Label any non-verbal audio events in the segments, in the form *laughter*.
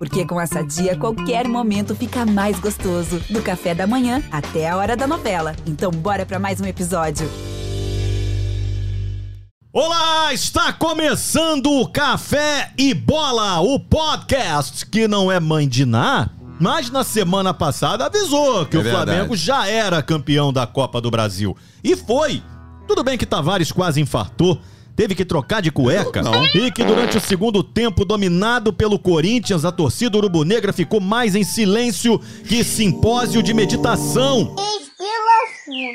Porque com essa dia, qualquer momento fica mais gostoso. Do café da manhã até a hora da novela. Então, bora para mais um episódio. Olá, está começando o Café e Bola, o podcast que não é mãe de Ná, mas na semana passada avisou que É o verdade. Flamengo já era campeão da Copa do Brasil. E foi. Tudo bem que Tavares quase infartou, teve que trocar de cueca. Não. E que durante o segundo tempo, dominado pelo Corinthians, a torcida urubu-negra ficou mais em silêncio que simpósio de meditação.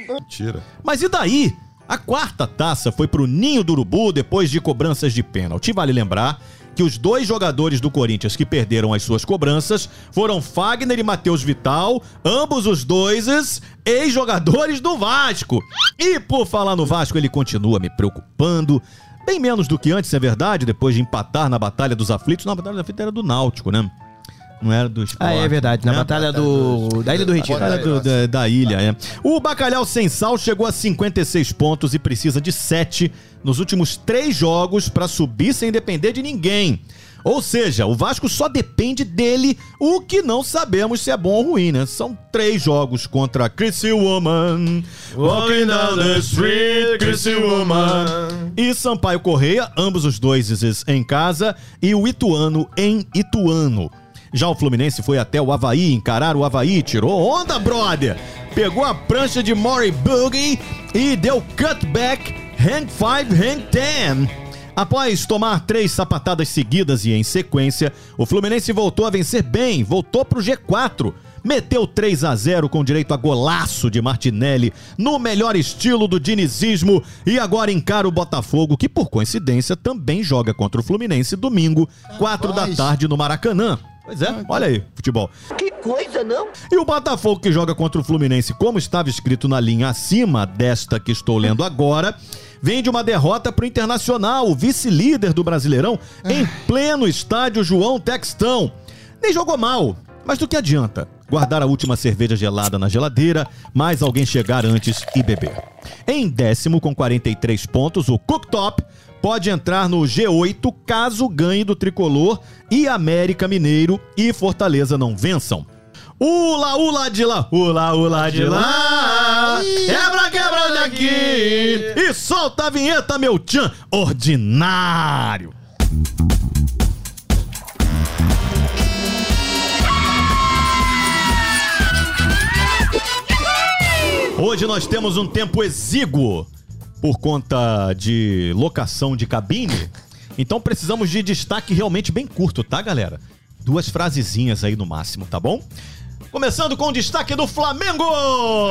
Mentira. Mas e daí? A quarta taça foi pro Ninho do Urubu depois de cobranças de pênalti. Vale lembrar que os dois jogadores do Corinthians que perderam as suas cobranças foram Fagner e Matheus Vital, ambos os dois ex-jogadores do Vasco. E por falar no Vasco, ele continua me preocupando. Bem menos do que antes, é verdade, depois de empatar na Batalha dos Aflitos. Não, a Batalha dos Aflitos era do Náutico, né? Não era do Sport, Ah, é verdade. Na né? batalha do. Da Ilha do Retiro. Batalha do- da, da ilha, é. O Bacalhau Sem Sal chegou a 56 pontos e precisa de 7 nos últimos três jogos pra subir sem depender de ninguém. Ou seja, o Vasco só depende dele, o que não sabemos se é bom ou ruim, né? São três jogos contra Criciúma, Walking down the street, Criciúma, e Sampaio Correia, ambos os dois em casa, e o Ituano em Ituano. Já o Fluminense foi até o Havaí encarar o Havaí, tirou onda, brother! Pegou a prancha de Maury Boogie e deu cutback, hang 5, hang 10. Após tomar três sapatadas seguidas e em sequência, o Fluminense voltou a vencer bem, voltou pro G4. Meteu 3 a 0 com direito a golaço de Martinelli, no melhor estilo do dinizismo, e agora encara o Botafogo, que por coincidência também joga contra o Fluminense domingo, 4 da tarde no Maracanã. Pois é, olha aí, futebol. Que coisa, não? E o Botafogo que joga contra o Fluminense, como estava escrito na linha acima desta que estou lendo agora, vem de uma derrota para o Internacional, o vice-líder do Brasileirão, em pleno estádio João Textão. Nem jogou mal, mas do que adianta? Guardar a última cerveja gelada na geladeira, mais alguém chegar antes e beber. Em décimo, com 43 pontos, o Cooktop pode entrar no G8 caso ganhe do Tricolor e América Mineiro e Fortaleza não vençam. Ula, ula de lá, ula, ula de lá, quebra, quebra daqui e solta a vinheta, meu tchan, ordinário. Hoje nós temos um tempo exíguo por conta de locação de cabine. Então precisamos de destaque realmente bem curto, tá, galera? Duas frasezinhas aí no máximo, tá bom? Começando com o destaque do Flamengo!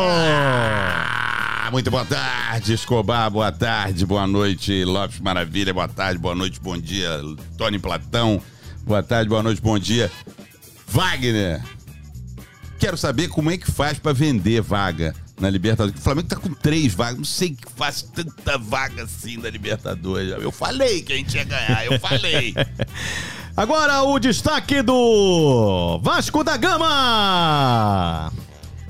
Ah, muito boa tarde, Escobar. Boa tarde, boa noite, Lopes Maravilha. Boa tarde, boa noite, bom dia, Tony Platão. Boa tarde, boa noite, bom dia, Wagner. Quero saber como é que faz pra vender vaga na Libertadores. O Flamengo tá com três vagas. Não sei que faz tanta vaga assim na Libertadores. Eu falei que a gente ia ganhar, eu falei. *laughs* Agora o destaque do Vasco da Gama!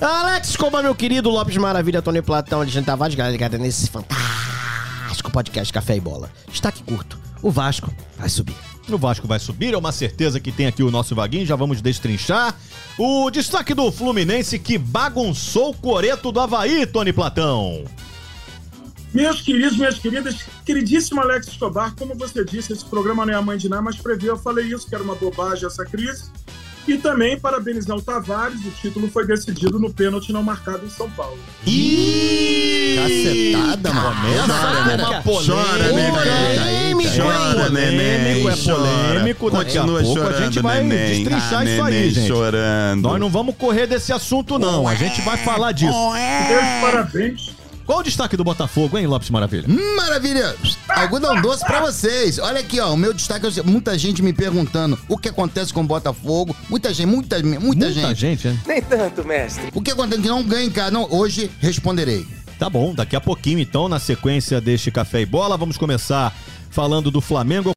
Alex, é meu querido Lopes Maravilha, Tony Platão, Alexandre Tavares, galera ligada nesse fantástico podcast Café e Bola. Destaque curto: o Vasco vai subir. O Vasco vai subir, é uma certeza que tem aqui o nosso vaguinho, já vamos destrinchar. O destaque do Fluminense que bagunçou o coreto do Havaí, Tony Platão. Meus queridos, minhas queridas, queridíssimo Alex Escobar, como você disse, esse programa não é a mãe de nada, mas previu, eu falei isso, que era uma bobagem essa crise. E também parabenizar o Tavares, o título foi decidido no pênalti não marcado em São Paulo. Ih! Cacetada, mano. Começa com uma polêmica. Polêmico, É polêmico, é polêmico. Daqui a Continua pouco a gente vai neném. destrinchar Ah, isso aí, neném gente. chorando. Nós não vamos correr desse assunto, não. A gente vai falar disso. Meus parabéns. Qual o destaque do Botafogo, hein, Lopes Maravilha? Maravilha! Algodão doce pra vocês. Olha aqui, ó. O meu destaque é muita gente me perguntando o que acontece com o Botafogo. Muita gente, muita, muita, Muita gente. gente, né? Nem tanto, mestre. O que acontece que não ganha em casa? Não, hoje responderei. Tá bom, daqui a pouquinho, então, na sequência deste Café e Bola, vamos começar falando do Flamengo.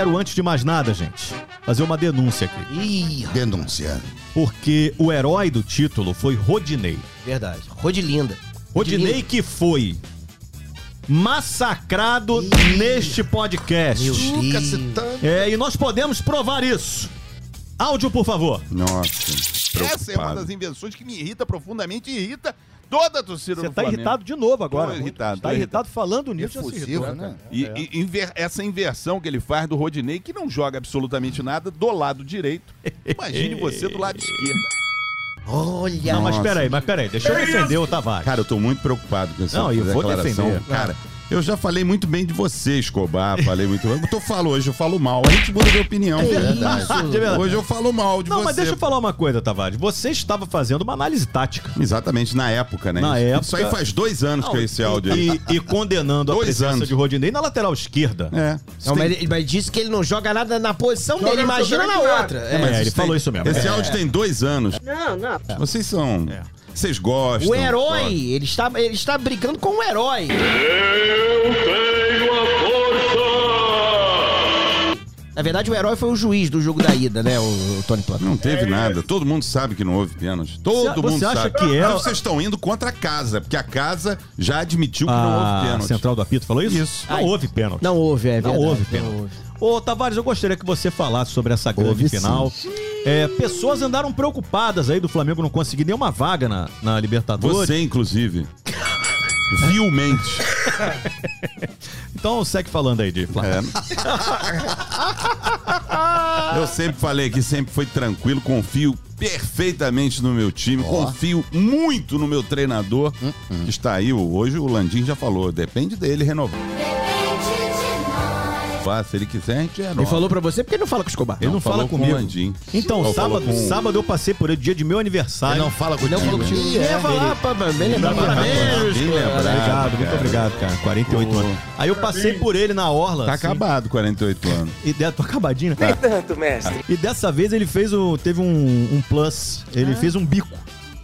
Quero, antes de mais nada, gente, fazer uma denúncia aqui. Ih, denúncia. Porque o herói do título foi Rodinei. Verdade. Rodilinda. Rodinei que foi massacrado neste podcast. Se tanto. É, e nós podemos provar isso. Áudio, por favor. Nossa. Essa é uma das invenções que me irrita profundamente e irrita toda a torcida Você do tá Flamengo. irritado de novo agora. Tô irritado, Tá tô irritado falando nisso. já se Efusivo, irritou, né? cara. E, É. e inver- essa inversão que ele faz do Rodinei, que não joga absolutamente nada do lado direito. Imagine você do lado esquerdo. Olha. Não, mas peraí, mas peraí. Deixa eu defender o Tavares. Cara, eu tô muito preocupado com essa Não, eu vou declaração. defender. Cara, eu já falei muito bem de você, Escobar. Falei muito bem. Eu falo hoje, eu falo mal. A gente muda de opinião. É verdade. De verdade. Hoje eu falo mal de Não, você. mas deixa eu falar uma coisa, Tavares. Você estava fazendo uma análise tática. Exatamente, na época, né? Na Isso- Isso aí época- faz dois anos que é esse áudio aí. E, e condenando a Dois presença anos. de Rodinei na lateral esquerda. É. Não, Tem- mas, ele, mas disse que ele não joga nada na posição Joga dele, imagina na outra. É, É. mas ele tem- falou isso mesmo. Esse É. áudio tem dois anos. Não, não. Vocês são. É. Vocês gostam. O herói, gostam. ele está, ele está brigando com o herói. Na verdade, o herói foi o juiz do jogo da ida, né, o, o Tony Plata. Não teve nada. Todo mundo sabe que não houve pênalti. Todo Você- mundo você acha sabe. que é- Mas vocês estão indo contra a casa, porque a casa já admitiu que não houve A pênalti. central do apito falou isso? Isso. Não Ai. houve pênalti. Não houve, é Não verdade. houve não pênalti. houve. Ô, Tavares, eu gostaria que você falasse sobre essa grande Houve final. É, pessoas andaram preocupadas aí do Flamengo não conseguir nenhuma vaga na, na Libertadores. Você, inclusive. *laughs* Vilmente. Então segue falando aí de Flamengo. É. Eu sempre falei que sempre foi tranquilo, confio perfeitamente no meu time, confio muito no meu treinador, que está aí. Hoje o Landim já falou, depende dele renovar. Se ele quiser, a gente renova. Ele falou pra você porque ele não fala com o Escobar. Ele não, fala falou com comigo. o Landim. Então, sábado, com- sábado eu passei por ele, dia de meu aniversário. Ele não fala contigo. Não falou contigo. Leva lá, pá, pá, bem lembrado. Parabéns. Bem lembrado. Obrigado, muito obrigado, cara. 48 Pô. anos. Aí eu passei por ele na orla. Tá assim, acabado, 48 anos. E de, tô acabadinho, Nem né? tanto, mestre. E dessa vez ele fez o. Teve um, um plus. Ele fez um bico.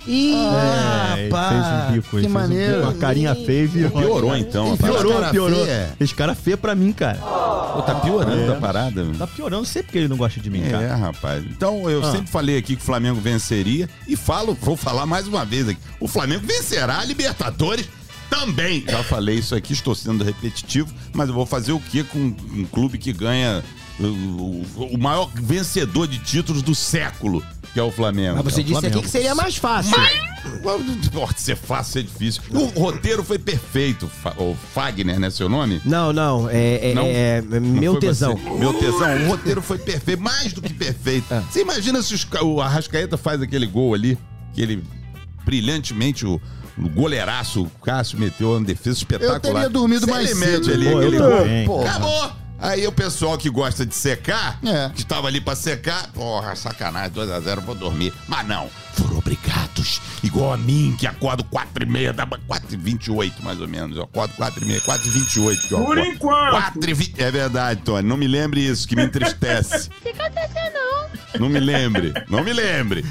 Ih, é, rapaz. fez um bico. que um maneiro. bico, uma carinha feia e virou. Piorou então, parada. Piorou, cara piorou. feia. Esse cara feio pra mim, cara. Pô, tá piorando a parada. Tá piorando, não sei porque ele não gosta de mim, É, cara. rapaz. Então, eu Ah. sempre falei aqui que o Flamengo venceria e falo, vou falar mais uma vez aqui. O Flamengo vencerá a Libertadores também. Já falei isso aqui, estou sendo repetitivo, mas eu vou fazer o quê com um clube que ganha o, o- o maior vencedor de títulos do século, que é o Flamengo. Mas você É disse Flamengo. aqui que seria mais fácil. Pode ser fácil, ser difícil. O roteiro foi perfeito. O Fagner, né, seu nome? Não, não, é, é- Não? é Não meu tesão. você. Meu tesão. O roteiro foi perfeito, mais do que perfeito. Você imagina se os o Arrascaeta faz aquele gol ali, que ele brilhantemente, o, o goleiraço, o Cássio meteu uma defesa espetacular. Eu teria dormido Se mais ele cedo. mete ali Pô, eu acabou. Aí o pessoal que gosta de secar, É. que estava ali pra secar, porra, sacanagem, 2x0, vou dormir. Mas não, foram obrigados. Igual a mim, que acordo 4 e meia, da 4 e 28 mais ou menos. Eu acordo 4 e meia, 4 e 28 que eu Por acordo. enquanto. 4 e 20. É verdade, Tony. Não me lembre isso, que me entristece. *laughs* Fica até não. Não me lembre. Não me lembre.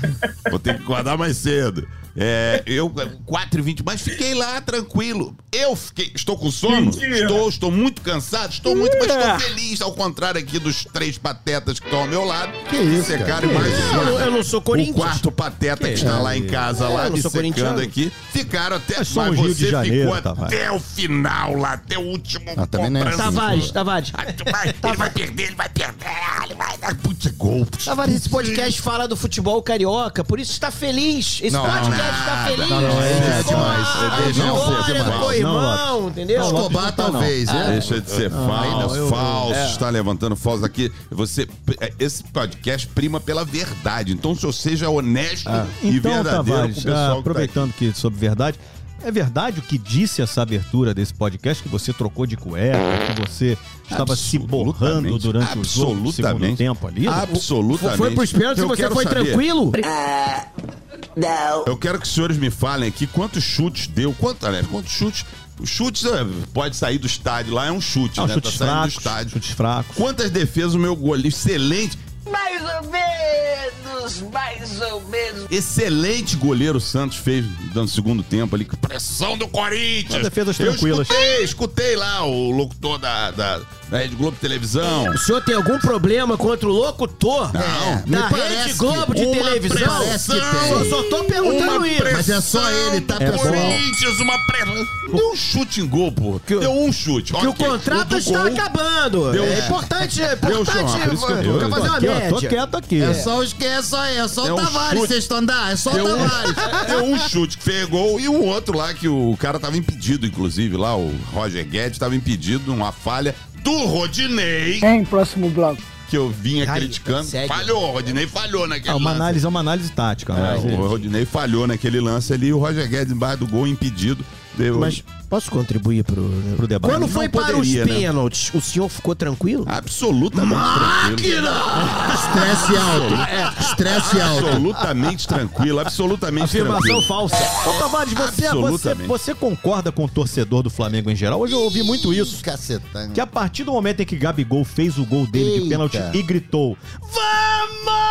Vou ter que acordar mais cedo. É, eu, 4 e 20, mas fiquei lá tranquilo. Eu fiquei. Estou com sono? Mentira. Estou, estou muito cansado, estou muito, mas estou feliz. Ao contrário aqui dos três patetas que estão ao meu lado. Que isso, secaram cara? mais Que um. Eu não- eu não sou O Corinthians. quarto pateta que, está lá em casa, Eu lá, não me sou secando corintiano. aqui. Ficaram até. Rio de Janeiro, ficou Tavares. até o final lá, até o último. Ah, também não é comprando- assim. Tavares, Tavares. ah, ele vai perder, ele vai perder, ele vai dar. Putz, é gol. putz. Tavares, esse podcast fala do futebol carioca, por isso está feliz. Esse Não, podcast está feliz. Não, não, é demais. É, demais. Irmão, entendeu? Não, Escobar, não tá, não. talvez, né? Deixa de ser falso, eu- falso, é. está levantando falso aqui. Você, esse podcast prima pela verdade. Então, se você seja honesto e Então, verdadeiro Tavares, com o pessoal ah, que tá aproveitando que sobre verdade, é verdade o que disse essa abertura desse podcast, que você trocou de cueca, que você estava se borrando durante o jogo do segundo tempo ali? Absolutamente. Foi pros pênaltis e você foi saber- tranquilo? Não. Eu quero que os senhores me falem aqui quantos chutes deu. Quanto, aliás, quantos chutes? Os chutes é, pode sair do estádio lá, é um chute, Não, né? chutes tá saindo do fracos, estádio. chutes fracos. Quantas defesas o meu goleiro? Excelente, Mais ou menos, mais ou menos. excelente goleiro o Santos fez no segundo tempo ali. Que pressão do Corinthians! As defesas Eu tranquilas. escutei, escutei lá o locutor da, da, da Rede Globo Televisão. O senhor tem algum problema contra o locutor Não, me da Rede Globo de uma televisão? Parece que tem. Eu só tô perguntando isso. Mas é só ele, tá, É pessoal? Corinthians, uma pressão. Deu um chute em gol, pô. Deu um chute. Que o ok. contrato do está gol, acabando. Deu- é importante, é Deu importante por isso que eu tô- fazer uma Aqui, ó, tô quieto aqui. É só os que é só é só É o um Tavares, vocês estão andando, é só o Deu um, Tavares. *laughs* deu um chute que fez gol e o outro lá que o cara tava impedido, inclusive, lá, o Roger Guedes tava impedido numa falha do Rodinei, Em próximo bloco. que eu vinha Ai, criticando. segue. Falhou, o Rodinei falhou naquele É uma lance. análise, é uma análise tática. É, o Rodinei falhou naquele lance ali, o Roger Guedes embaixo do gol impedido. Deu... Mas posso contribuir pro, Pro debate. Quando foi para poderia, os né? pênaltis, o senhor ficou tranquilo? Absolutamente tranquilo. Estresse alto. Estresse alto. Absolutamente tranquilo, absolutamente Afirmação tranquilo. falsa. Ô, Tavares, você, você, Absolutamente. você concorda com o torcedor do Flamengo em geral? Hoje eu ouvi muito isso. Cacetão. Que a partir do momento em que Gabigol fez o gol dele de Eita. pênalti e gritou: Vamos!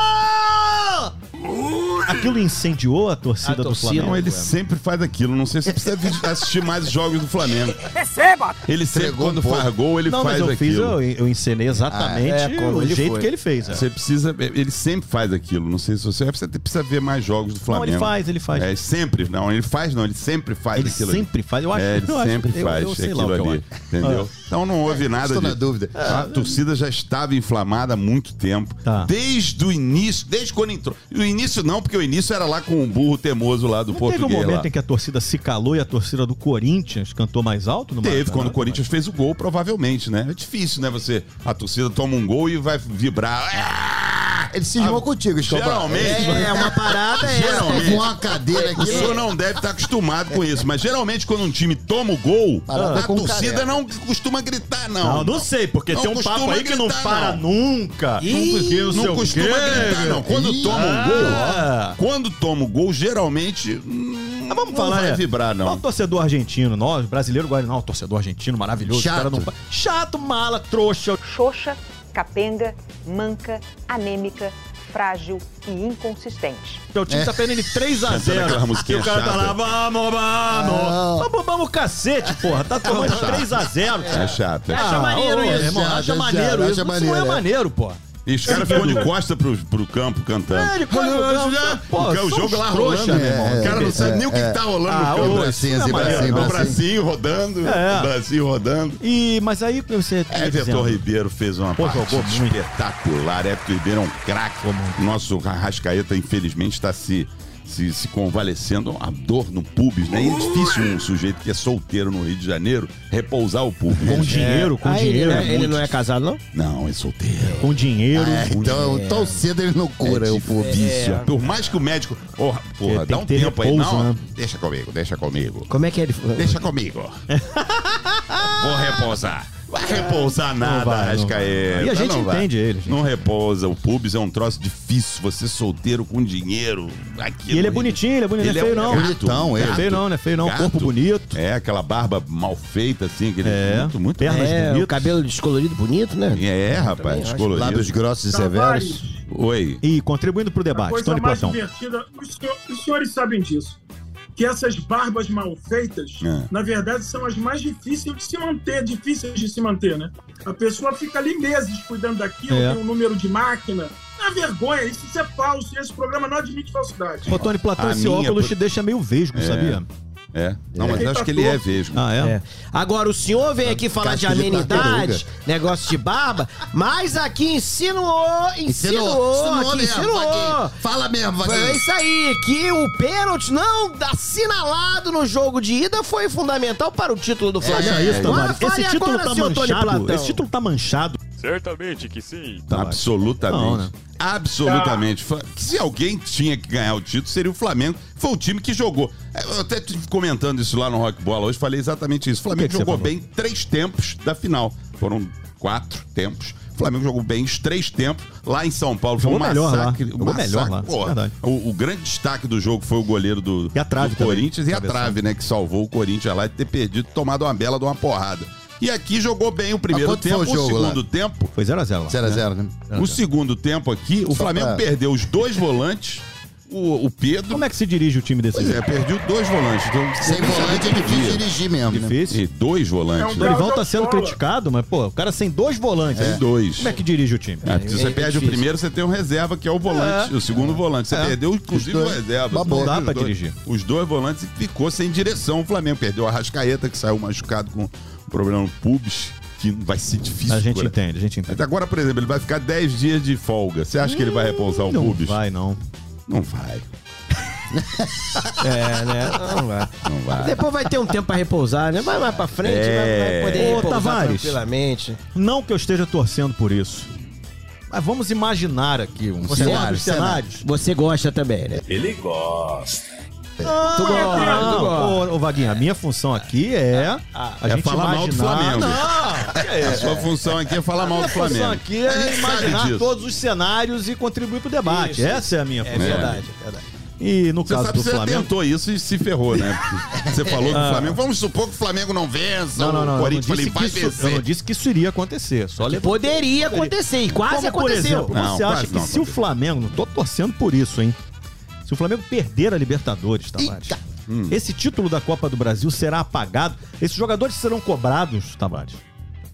Aquilo incendiou a torcida A do torcida. Flamengo. Não, ele sempre faz aquilo. Não sei se você precisa assistir mais os jogos do Flamengo. Receba! Ele sempre, Entregou quando um pouco. faz gol, ele Não, faz mas eu fiz, aquilo. eu, eu encenei exatamente Ah, é, como o ele jeito foi. que ele fez. é. Você precisa. Ele sempre faz aquilo. Não sei se você. Você precisa ver mais jogos do Não, Flamengo. ele faz, ele faz. É, sempre. Não, ele faz, não. Ele sempre faz Ele aquilo. ali. sempre faz. Eu acho, É, ele eu acho- sempre eu- faz eu sei aquilo lá eu ali. acho. Entendeu? Então não houve nada Estou de. na dúvida. A torcida já estava inflamada há muito tempo. Tá. Desde o início, desde quando entrou. O início não, porque o início era lá com o burro teimoso lá do Não teve um português. momento lá. em que a torcida se calou e a torcida do Corinthians cantou mais alto no Teve, Maracanã? quando o Corinthians fez o gol, provavelmente, né? É difícil, né? Você. A torcida toma um gol e vai vibrar. Ah! Ele cismou contigo, Escobar. Geralmente. É, uma parada é. Geralmente. Com uma cadeira O aqui. senhor não deve estar acostumado com isso, mas geralmente quando um time toma o gol, Parada a com torcida careca. não costuma gritar, não. Não, não sei, porque Não tem um papo aí que não gritar, para não. nunca. Ih, porque não, Não o costuma quê. gritar, não. Quando Ih, toma um gol, ah. quando toma o gol, geralmente. hum, Mas vamos não falar, vai é, vibrar, Não, não. torcedor argentino, nós, brasileiro, agora não, torcedor argentino maravilhoso. Chato. o cara não Chato, mala, trouxa. xoxa, capenga, manca, anêmica, frágil e inconsistente. O time tá perdendo de 3 a Cantando 0 aquela E musiquinha o cara tá chata. lá, vamos, vamos. Vamos, vamos, cacete, porra. Tá tomando de 3 a 0 É chato. É Ah, chato. maneiro isso. irmão, Chato, acha é maneiro isso. acha Isso não é é. maneiro, pô. E os caras ficam de costa pro, pro campo cantando. É, de costa pro campo. Pô, o jogo lá rolando, meu irmão. O cara não É, sabe nem o que, é. que tá rolando Ah, no campo. bracinho, assim, é bracinho, O bracinho. rodando, É. o bracinho rodando. E, mas aí você... Everton Ribeiro fez uma Pô, partida espetacular. Everton Ribeiro é um craque. Nosso Arrascaeta, infelizmente, está se, se, se convalescendo. A dor no pubis, né? E é difícil um sujeito que é solteiro no Rio de Janeiro repousar o pubis. Com dinheiro, com Ah, ele, dinheiro. não é- é ele não é casado, não? Não, é solteiro. Com dinheiro. É, então, tão cedo ele não cura é o povo. difícil. Por mais que o médico. Porra, porra tem dá que um ter tempo aí. repouso, Não, né? deixa comigo, deixa comigo. Como é que ele... Deixa comigo. *laughs* Vou repousar. Vai repousar nada, vai, não Arrascaeta. vai. E a gente não vai. entende ele, gente. Não repousa. O pubis é um troço difícil. Você solteiro com dinheiro. Aqui E ele é bonitinho, ele é bonito, Ele não é feio um não. gato, Bonitão, ele. Não é feio não, não é feio não. Gato. Corpo bonito. É, aquela barba mal feita, assim. Aquele É. Muito, muito Pernas É, bonitas. cabelo descolorido bonito, né? É, rapaz, Também acho. descolorido. Lábios grossos e Tavares, severos. Oi. E contribuindo pro a debate, coisa Tony mais Platão. divertida, os, senhor- os senhores sabem disso, que essas barbas mal feitas, É. na verdade, são as mais difíceis de se manter, difíceis de se manter, né? A pessoa fica ali meses cuidando daquilo, É. tem um número de máquina. É uma vergonha, isso, isso é falso, esse programa não admite falsidade. Ô, Tony Platão, A esse minha, óculos por- te deixa meio vesgo, sabia? É. Não, mas acho tá que ele é vesgo. Ah, é? É. Agora, o senhor vem aqui falar de Casca de tartaruga. negócio de barba, mas aqui insinuou, insinuou, Insinuou aqui mesmo, insinuou. Vaguinho. Fala mesmo, É Vaguinho. isso aí, que o pênalti não assinalado no jogo de ida foi fundamental para o título do Flamengo. Olha isso, Agora Tavares. fale Esse título agora, tá senhor Tony manchado. Platão. Esse título tá manchado. Certamente que sim. Tavares. Absolutamente. Não, né? Absolutamente. Se alguém tinha que ganhar o título, seria o Flamengo. Foi o time que jogou. Eu até tive comentando isso lá no Rock Bola hoje, falei exatamente isso. O Flamengo que jogou bem três tempos da final. Foram quatro tempos. O Flamengo jogou bem os três tempos. Lá em São Paulo foi um melhor lá. massacre. Jogou melhor lá, Pô, o, o grande destaque do jogo foi o goleiro do, E a trave do também. Corinthians e a trave, né? Que salvou o Corinthians lá de ter perdido, tomado uma bela de uma porrada. E aqui jogou bem o primeiro tempo, o jogo o lá? segundo tempo. Foi 0x0 lá. 0x0, né? O segundo tempo aqui, o Só Flamengo pra- perdeu os dois volantes, O, o Pedro. Como é que se dirige o time desse Pois é, jeito? perdeu dois volantes. Então, Sem volante é difícil dirigir mesmo, né? Difícil. E dois volantes. É um O Dorival tá sendo criticado, mas, pô, o cara sem dois volantes. Tem aí, dois. Como é que dirige o time? Ah, se você é perde o difícil. primeiro, você tem um reserva, que é o volante, o segundo volante. Você É. perdeu, inclusive, o reserva. Não dá pra dois- dirigir. Os dois volantes e ficou sem direção o Flamengo. Perdeu a Rascaeta, que saiu machucado com problema no pubis, que vai ser difícil. A gente agora. entende, a gente entende. Mas agora, por exemplo, ele vai ficar 10 dias de folga. Você acha que ele vai repousar o Não pubis? vai, não. Não vai. *laughs* É, né? Não vai. Não vai. Depois vai ter um tempo pra repousar, né? Vai mais pra frente, É. vai, vai poder Ô, repousar Tavares. tranquilamente. Não que eu esteja torcendo por isso. Mas vamos imaginar aqui um cenário, cenário. cenários. Você gosta também, né? Ele gosta. Tu gosta, tu Não, gosta. ô, ô, Vaguinha, a minha função aqui é a É gente falar mal do imaginar- Flamengo. Não, *laughs* é A sua função aqui é falar mal A do minha função Flamengo. aqui A é imaginar todos os cenários e contribuir pro debate. Isso. Essa é a minha É função. verdade, é verdade. E no Você caso sabe do você Flamengo. tentou isso e se ferrou, né? Você falou que o Flamengo. Vamos supor que o Flamengo não vença. Não, não, não. o Eu não, Corinthians que vai isso, eu vencer. não disse que isso iria acontecer. Só levantou. Poderia acontecer, e quase Como, por aconteceu. exemplo, Não, você acha que não se o. Flamengo, não tô torcendo por isso, hein? Se o Flamengo perder a Libertadores, Tavares, Hum. esse título da Copa do Brasil será apagado. Esses jogadores serão cobrados, Tavares.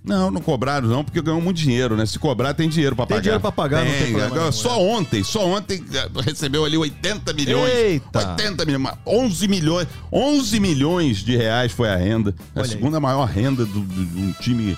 Não, não cobraram não, porque ganhou muito dinheiro, né? Se cobrar, tem dinheiro pra Tem pagar. dinheiro pra pagar, não tem problema não, Só ontem, só ontem eh, recebeu ali 80 milhões. Eita. 80 milhões, mas 11 milhões, 11 milhões de reais foi a renda. A Olha aí. segunda maior renda de um time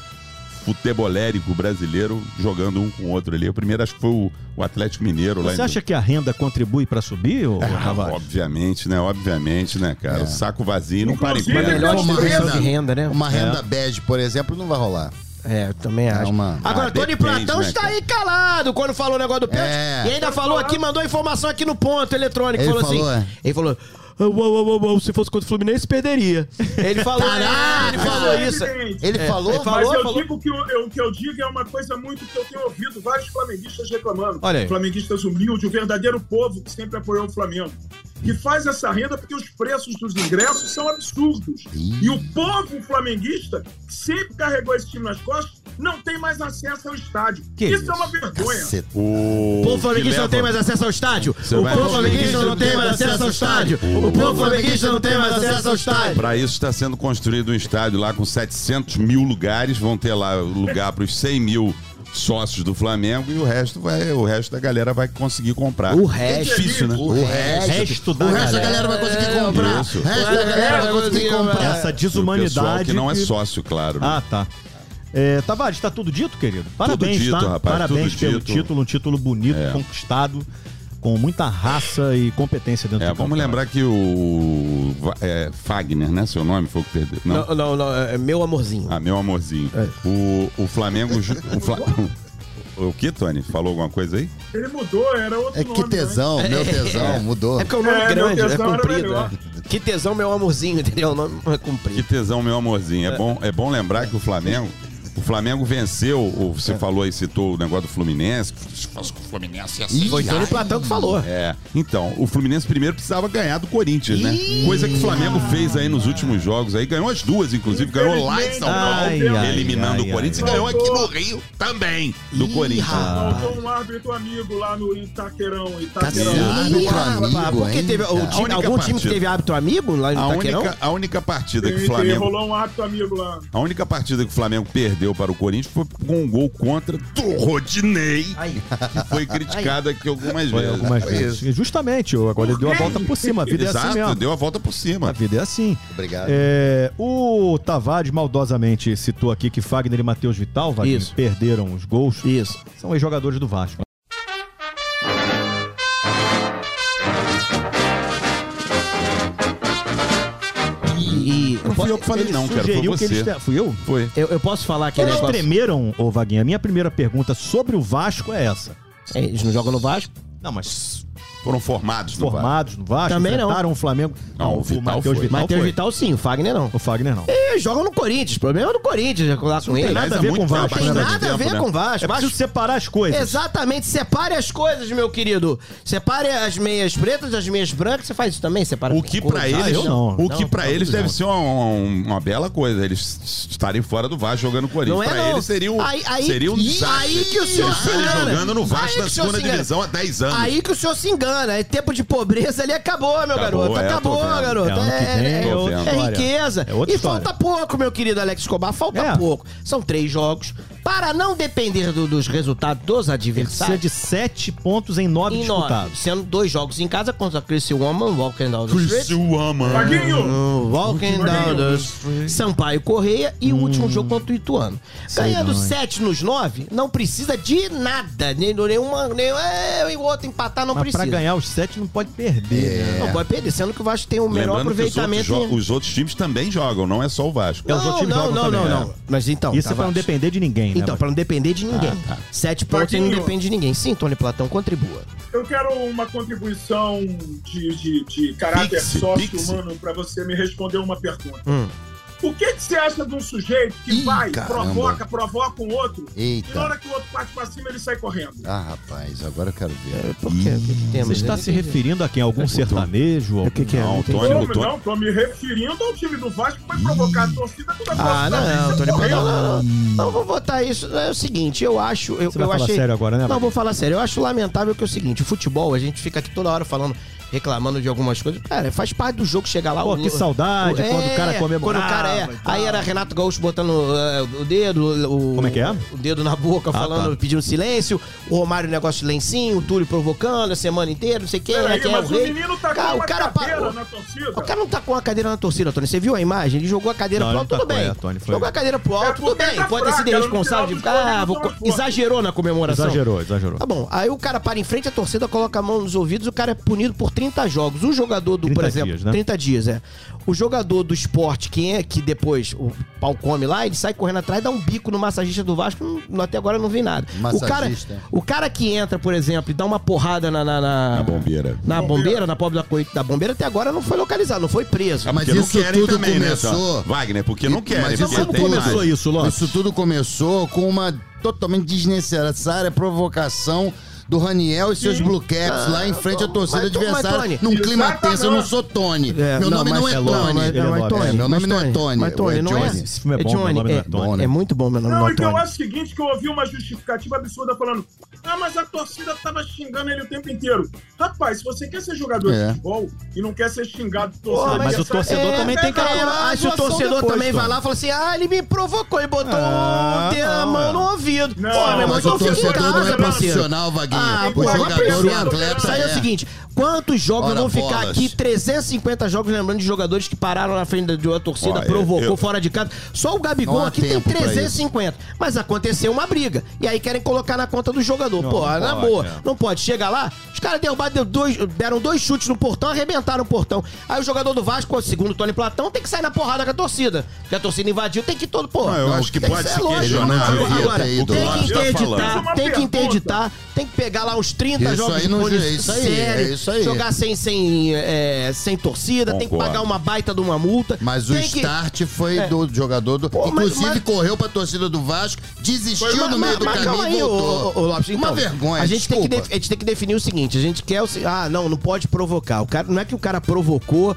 futebolérico brasileiro jogando um com o outro ali. O primeiro acho que foi o, o Atlético Mineiro lá Você em acha que a renda contribui pra subir, ô, Ah, Tavares? obviamente, né? Obviamente, né, cara? É. O saco vazio não para em pé. Melhor Uma renda- de renda, né? Uma renda bege, por exemplo, não vai rolar. É, eu também acho. uma- Agora, Ah, Tony depende, Platão né, está aí calado quando falou o negócio do pênalti. É. E ainda falou aqui, mandou informação aqui no ponto eletrônico. Ele falou, falou, assim. é. Ele falou. "Ah, uau, uau, uau, se fosse contra o Fluminense, perderia. Ele falou, Caraca! ele falou isso. Evidente. Ele falou? ele falou- Mas eu falou- digo que o, eu- o que eu digo é uma coisa muito que eu tenho ouvido vários flamenguistas reclamando. Olha aí. Flamenguistas humildes, o verdadeiro povo que sempre apoiou o Flamengo. Que faz essa renda porque os preços dos ingressos são absurdos. E o povo flamenguista, que sempre carregou esse time nas costas, não tem mais acesso ao estádio. Que isso, isso? é uma vergonha. Caceta. O O povo flamenguista não tem mais acesso ao estádio. Você o povo flamenguista não tem mais acesso ao estádio. O povo flamenguista não tem mais acesso ao estádio. Para isso está sendo construído um estádio lá com 700 mil lugares. Vão ter lá lugar para os 100 mil sócios do Flamengo e o resto vai, o resto da galera vai conseguir comprar. O É resto. difícil, né? O resto, resto da o resto da galera. galera vai conseguir comprar. Isso. O resto da galera vai conseguir comprar. Essa O pessoal desumanidade. que não é sócio, claro. né? Ah, tá. É, Tavares, tá tudo dito, querido? Parabéns, dito, tá? rapaz, Parabéns tudo pelo dito. título, um título bonito, É. conquistado, com muita raça e competência dentro É, do vamos lembrar que o é, Fagner, né? Seu nome foi o que perdeu. Não. Não, não, não, é meu amorzinho. Ah, meu amorzinho. É. O, o Flamengo. O, Fla... *laughs* o que, Tony? Falou alguma coisa aí? Ele mudou, era outro É nome. que né? tesão, meu tesão, mudou. É porque o nome É, é grande, é comprido. é. Que tesão, meu amorzinho, *laughs* entendeu? O nome não é Que comprido. tesão, meu amorzinho. É, bom, é bom lembrar que o Flamengo. O Flamengo venceu, o- você falou aí, citou o negócio do Fluminense. Com o Fluminense ia ser Foi Tony Platão que falou. É. Então, o Fluminense primeiro precisava ganhar do Corinthians, né? Coisa que o Flamengo fez aí nos últimos jogos aí. Ganhou as duas, inclusive. Ganhou lá em São Ai, Paulo, ai, eliminando ai, o Corinthians. ai, e ganhou ai. aqui no Rio também, do Corinthians. Faltou um árbitro amigo lá no Itaquerão. Itaquerão. Árbitro Ah, amigo, porque teve o A time- algum time que partida. teve hábito amigo lá no A Itaquerão? única, a única partida que o Flamengo. Rolou um árbitro amigo lá. A única partida que o Flamengo perdeu para o Corinthians foi com um gol contra do Rodinei, que foi criticado aqui algumas Foi vezes. algumas vezes. justamente, o- agora ele deu a volta por cima. A vida é assim Exato, mesmo. deu a volta por A cima. vida é assim. Obrigado. É, o Tavares maldosamente citou aqui que Fagner e Matheus Vital Vaguinho, perderam os gols. Isso. São ex-jogadores do Vasco. Não fui eu que falei, não, cara. Foi que você. eles Fui eu? Foi. eu, eu posso falar aquele Eles tremeram, ô Vaguinho. A minha primeira pergunta sobre o Vasco é essa. É, Eles não jogam no Vasco? Não, mas Foram formados no formados no Vasco, Também não. enfrentaram o Flamengo. Não, o Vital Matheus foi. Vital Matheus foi. Vital sim, o Fagner não. O Fagner não. Eles jogam no Corinthians, o problema é do Corinthians, já lá com tem ele. nada a ver com o Vasco, Tem né, nada a ver né? com o Vasco. É preciso separar as coisas. Exatamente, separe as coisas, meu querido. Separe as meias pretas das meias brancas. Você faz isso também? Separa O que cores? pra Ah, eles, eu não. o que Não, para não, eles não. deve ser uma, uma- uma bela coisa, eles estarem fora do Vasco jogando Corinthians. Não é, pra não. eles seria, um- Aí- aí- seria um e desastre. aí que o senhor Eles se engana. jogando no Aí Vasco que senhor segunda se engana. divisão há 10 anos. Aí que o senhor se engana. É tempo de pobreza ali acabou, meu Acabou, garoto. é, acabou, vendo. garoto. É, É, é, é riqueza. É e falta pouco, meu querido Alex Escobar. Falta É. pouco. São três jogos. Para não depender do- dos resultados dos Precisa adversários. de sete pontos em nove Em nove, disputados. sendo dois jogos em casa contra Criciúma, Walking Down the Street. Criciúma. Paguinho! No Walking Down the Street. Sampaio Correia e o último jogo contra o Ituano. Ganhando não, hein? 7 nos 9, não precisa de nada. Nem, nenhuma, nem, é, o outro empatar não Mas precisa. pra ganhar os sete não pode perder, né? Não pode perder, sendo que o Vasco tem o melhor Lembrando que os outros, aproveitamento. os outros times também jogam, não é só o Vasco. É, os outros times não, jogam não, não, também, não. né? Mas então. Isso tá, é pra não Vasco. depender de ninguém, né? Então, pra não depender de ninguém. Ah, tá. Sete pontos e não depende de ninguém. Sim, Tony Platão, contribua. Eu quero uma contribuição de, de, de caráter sócio-humano para você me responder uma pergunta. Hum. O que, que você acha de um sujeito que Ih, vai, caramba. provoca, provoca um outro, e Eita. na hora que o outro parte pra cima, ele sai correndo? Ah, rapaz, agora eu quero ver. Por quê? O que, que? Você está se referindo a quem? Algum sertanejo? O que, que é? Não, Não. Tony, Não, o Tony- não, tô me referindo ao time do Vasco que vai provocar a torcida toda Ah, não, não, Tony correndo. Platão, não, não, não. vou votar isso. É o seguinte, eu acho. Eu, Você vai eu falar achei... sério agora, né, Não, vou falar sério. Eu acho lamentável que é o seguinte: o futebol, a gente fica aqui toda hora falando. Reclamando de algumas coisas. Cara, faz parte do jogo chegar lá. Pô, que saudade, quando o cara comemorava Quando o cara é. tal. Aí era Renato Gaúcho botando uh, o dedo. O, Como é que é? O dedo na boca, falando, tá. pedindo silêncio. O Romário, negócio de lencinho. O Túlio provocando a semana inteira, não sei quem. Peraí, quem é mas o rei. menino tá Cara, com o uma cara cadeira parou. na torcida. O cara não tá com a cadeira na torcida, Tony. Você viu a imagem? Ele jogou a cadeira Não, pro alto, não tudo tá bem. Tony, foi- Jogou a cadeira pro É alto, tudo bem. tá Pode ter sido irresponsável de. Ah. Exagerou na comemoração. Exagerou, exagerou. Tá bom. Aí o cara para em frente, a torcida coloca a mão nos ouvidos, o cara é punido por 30 jogos. O jogador do, 30 por exemplo, dias, né? 30 dias, é. O jogador do esporte, quem é que depois o pau come lá, ele sai correndo atrás, dá um bico no massagista do Vasco, não- até agora não vi nada. O cara, Massagista. o cara que entra, por exemplo, e dá uma porrada na. Na, na- Na bombeira. Na bombeira, na pobre da, da bombeira, até agora não foi localizado, não foi preso. É Mas porque não isso tudo também, né, começou- Tom? Wagner, porque não querem. Mas porque isso como começou mais. isso, Lopes? Isso tudo começou com uma totalmente desnecessária provocação do Raniel e seus Blue Caps lá em frente à torcida mas, Tony, adversária, num clima tenso. Eu não sou Tony. É, Meu não, nome não é é Tony. Mas- é mas É, meu nome não é Tony, Mas Tony, é não é. Esse filme é É bom, Johnny, meu nome não é é, Tony. É muito bom meu nome, Não, não é então Tony. é o seguinte, que eu ouvi uma justificativa absurda falando ah, mas a torcida tava xingando ele o tempo inteiro. Rapaz, se você quer ser jogador É. de futebol e não quer ser xingado de Pô, torcida mas o torcedor é, também tem que lá, Ah, se o torcedor depois, também vai Tony. lá e fala assim: ah, ele me provocou e botou Ah, na não, mão é. no ouvido. Não, Pô, meu irmão, Mas então o torcedor não casa, é parceiro. profissional, Vaguinho. Ah, o jogador, o pensando. atleta Isso aí é o é. seguinte: quantos jogos Ora, vão ficar bolas. aqui? 350 jogos, lembrando de jogadores que pararam na frente de uma torcida, eu- provocou eu- fora de casa. Só o Gabigol Não aqui tem tempo pra 350. Mas aconteceu uma briga. E aí querem colocar na conta do jogador. Não, pô, não na pode, boa, é. não pode. Chega lá, os caras derrubaram, deu dois, deram dois chutes no portão, arrebentaram o portão. Aí o jogador do Vasco, segundo o Tony Platão, tem que sair na porrada com a torcida. Porque a torcida invadiu, tem que ir todo, pô. Não, eu acho que pode ser questionar. Não Agora, ido tem que interditar, tem que interditar, tem que pegar lá uns 30 Isso jogos aí de não- é isso aí, é isso aí. Jogar sem, sem, é, sem torcida, tem que pagar uma baita de uma multa. Mas o que- start foi É. do jogador do. Pô, Inclusive mas- correu pra torcida do Vasco, desistiu Mas- no meio do mas caminho calma aí, ô, Lopes, Uma então, vergonha, a gente, tem que a gente tem que definir o seguinte: a gente quer. O, ah, não, não pode provocar. O cara, não é que o cara provocou,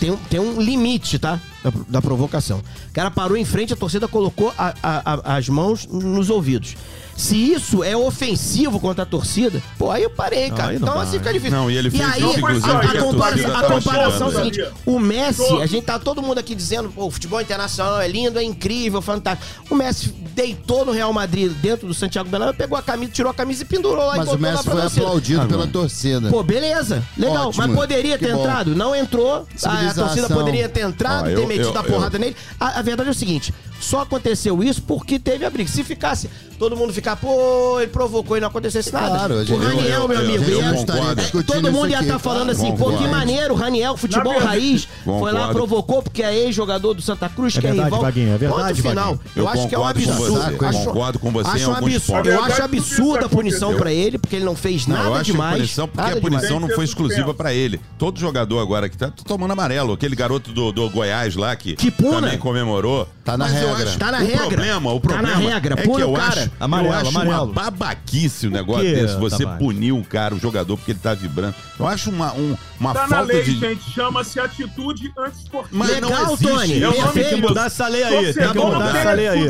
tem, um- tem um limite, tá? Da, da provocação. O cara parou em frente, a torcida colocou a- a- a- as mãos nos ouvidos. Se isso é ofensivo contra a torcida, pô, aí eu parei, cara. aí não então vai. assim fica difícil. Não, e ele fez aí, isso, inclusive, a, a, a compara- comparação é o xingando seguinte: o Messi, a gente tá todo mundo aqui dizendo, pô, o futebol internacional é lindo, é incrível, fantástico. O Messi deitou no Real Madrid dentro do Santiago Bernabéu, pegou a camisa, tirou a camisa e pendurou lá e Mas o botou lá Messi pra foi torcida. aplaudido Ah, pela torcida. Pô, beleza, legal. Ótimo. Mas poderia ter Que bom. entrado? Não entrou. A, a torcida poderia ter entrado, ter eu- metido eu- a porrada nele. A, a verdade é o seguinte: só aconteceu isso porque teve a briga. Se ficasse todo mundo ficar, pô, ele provocou e não acontecesse nada. Claro, o Raniel, eu- meu eu- amigo, eu é, todo mundo ia estar falando claro. assim, pô, que maneiro, Raniel, futebol verdade, raiz, foi lá, provocou porque é ex-jogador do Santa Cruz, É que é verdade, rival. Vaguinho, é verdade, Ponto final. Vaguinho. Eu, Eu acho que é um absurdo. Você, Acho- concordo com você em acho um alguns absurdo. pontos. Eu acho absurda isso a punição pra ele, porque ele não fez Não, nada eu acho demais. que punição, porque nada a punição demais. não foi exclusiva pra ele. Todo jogador agora que tá tomando amarelo, aquele garoto do, do Goiás lá que Que puna. também comemorou. Tá na Mas regra. acho- Tá na o regra. Problema, o Tá na problema regra. é que eu o cara. acho, Amarelo, eu acho amarelo. uma babaquice o negócio quê, desse, você Tavares? punir um cara, o jogador, porque ele tá vibrando. Eu acho uma, um- uma Tá na falta lei, de... gente. Chama-se atitude antiesportiva. Mas Legal, não existe. Tony. Eu não Tem que mudar essa lei aí, tem que mudar essa lei aí.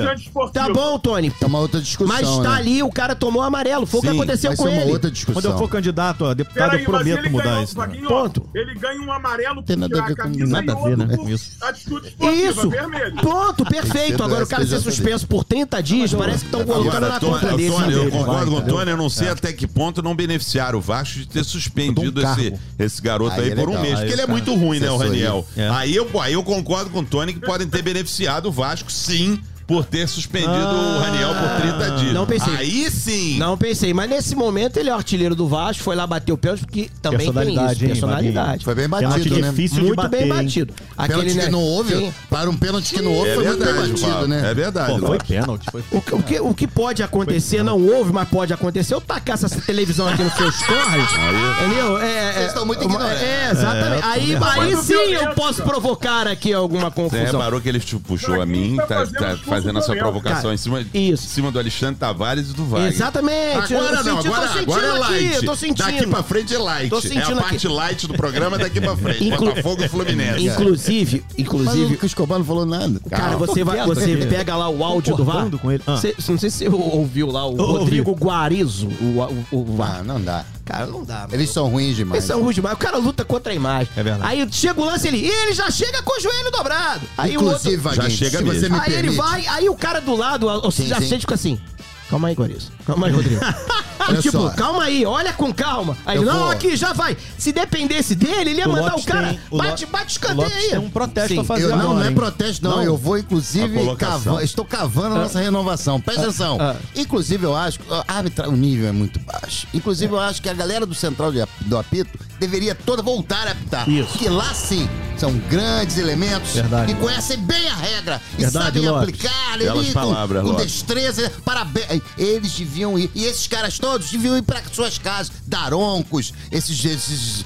Tá bom, Tony. É uma outra discussão, Mas tá né? ali, o cara tomou amarelo. Foi o que aconteceu com ser uma ele. outra Quando discussão. eu for candidato a deputado, Peraí, eu prometo ele mudar ganhou, isso. né? Vaguinho, Ponto. Ele ganha um amarelo Tem nada a tirar ver com- camisa nada e a ver, né, outro por isso. Atitude esportiva, Isso. vermelho. Pronto, Perfeito. Agora o cara ser suspenso por 30 dias, parece que estão colocando Agora, na conta dele. Tony, eu concordo com o? Tony, eu não sei até que ponto não beneficiaram o Vasco de ter suspendido um esse, esse garoto Aí aí, é por um legal. mês. Aí Porque ele é muito ruim, né, o. Raniel? É. Aí, eu, aí eu concordo com o Tony que podem ter beneficiado o Vasco, sim, por ter suspendido o Raniel por 30 dias. Não pensei. Aí sim. Não pensei, mas nesse momento ele é o artilheiro do Vasco, foi lá bater o pênalti, porque também tem Personalidade, isso, hein, personalidade. Foi bem Pênalti batido, né? difícil de Muito bater, bem batido. Pênalti né, que não houve, Sim. para um pênalti que não houve, É foi muito bem verdade, batido, Paulo. né? É verdade. Pô, foi pênalti, foi O, que- o que, o que pode acontecer, não houve, mas pode acontecer. Eu tacar essa televisão aqui no seu corre, *laughs* entendeu? É, é, Vocês estão muito ignorantes. É, exatamente. aí aí sim eu posso provocar aqui alguma Você confusão. reparou que ele te puxou a mim, tá tá, fazendo essa provocação Cara, em cima, isso. em cima do Alexandre Tavares e do Wagner. Exatamente. Agora eu não, senti- agora, sentindo agora é light. eu tô sentindo. Daqui pra frente é light. Tô é a sentindo parte aqui. light do programa daqui pra frente. Inclu- Botafogo e Fluminense. Inclusive, Mas inclusive, o Escobar não falou nada. Cara, você, vai, você pega lá o áudio do VAR. Com ele. Ah. Cê- não sei se você ouviu lá o. Rodrigo Guarizo, o, o, o VAR. Ah, não dá. Cara, não dá. mano. Eles são ruins demais. Eles são ruins demais. O cara luta contra a imagem. É verdade. Aí chega o lance ele, e ele já chega com o joelho dobrado. Aí Inclusive, o outro, Vaguinho, chega se você mesmo. me aí ele permite. vai, aí o cara do lado, o Sim, já sim. sente fica assim. Calma aí, Guarizo. Calma aí, Rodrigo. *laughs* Olha tipo, só. calma aí, olha com calma. Aí, Eu não, vou- aqui, já vai. Se dependesse dele, ele ia mandar Lopes o cara. tem- o bate, Lo- bate o o escanteio Lopes aí. tem um protesto Sim. a fazer Eu, não, agora, não é hein? protesto, não. Não? Eu vou, A inclusive, colocação. cavando, estou cavando a nossa renovação. Presta atenção. ah. Inclusive, eu acho que a arbitra- o nível é muito baixo. Inclusive, eu acho que a galera do Central de ap- do Apito deveria toda voltar a apitar. Isso. Porque lá sim são grandes elementos Verdade. que conhecem bem a regra e Verdade, sabem Lopes. aplicar Belas ali com, palavras, com Lopes. destreza. Parabéns. Eles deviam ir. E esses caras todos deviam ir para suas casas. Daroncos, esses. esses.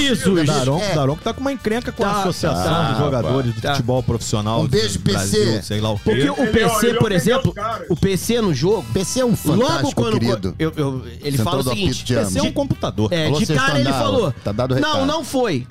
Isso, Daronco, É. Daronco tá com uma encrenca com a Tá, Associação tá, dos Jogadores do tá. Futebol Profissional Um beijo, do Brasil, PC. sei lá o quê. Porque o Ele- PC, ele por exemplo, o PC no jogo, PC é um logo fantástico, quando. querido. eu- eu- ele Central fala o do seguinte. PC é um computador. É, Falou de cara ele andar, falou. tá dado não, não foi.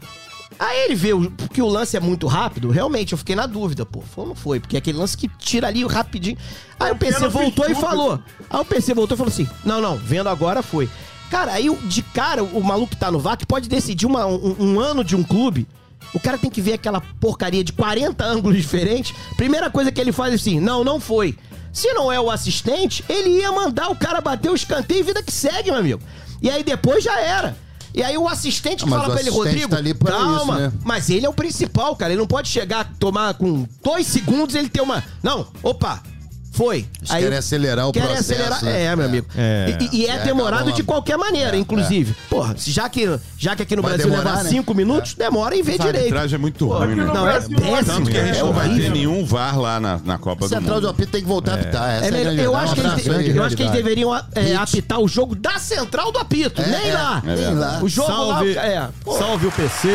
Aí ele vê o- que o lance é muito rápido, realmente eu fiquei na dúvida, pô. Foi ou não foi? Porque é aquele lance que tira ali rapidinho. Aí o PC voltou e falou. Aí o PC voltou e falou assim: não, não, vendo agora foi. Cara, aí de cara, o maluco que tá no que pode decidir uma- um, um ano de um clube. O cara tem que ver aquela porcaria de 40 ângulos diferentes. Primeira coisa que ele faz é assim: não, não foi. Se não é o assistente, ele ia mandar o cara bater o escanteio e vida que segue, meu amigo. E aí depois já era. E aí o assistente Ah, fala pra ele, Rodrigo, tá calma. isso, né? Mas ele é o principal, cara. Ele não pode chegar, tomar com dois segundos, ele ter uma... Não, opa, foi. Eles querem acelerar o querem processo, acelerar, né? é, meu amigo. É. E, e é É, demorado de qualquer maneira, É, inclusive. Porra, se já que, já que aqui no Vai Brasil demorar, leva né? cinco minutos, demora em ver Essa direito. arbitragem é muito Pô, ruim, né? Não, é péssimo. Tanto que a gente é não vai ter nenhum VAR lá na, na Copa Central do do Mundo. Apito tem que voltar a apitar. É é, a eu, acho que eles, aí. eu acho que eles deveriam é, apitar o jogo da central do apito, É, nem é, lá. é Nem lá. O jogo Salve, lá. É. Salve o PC,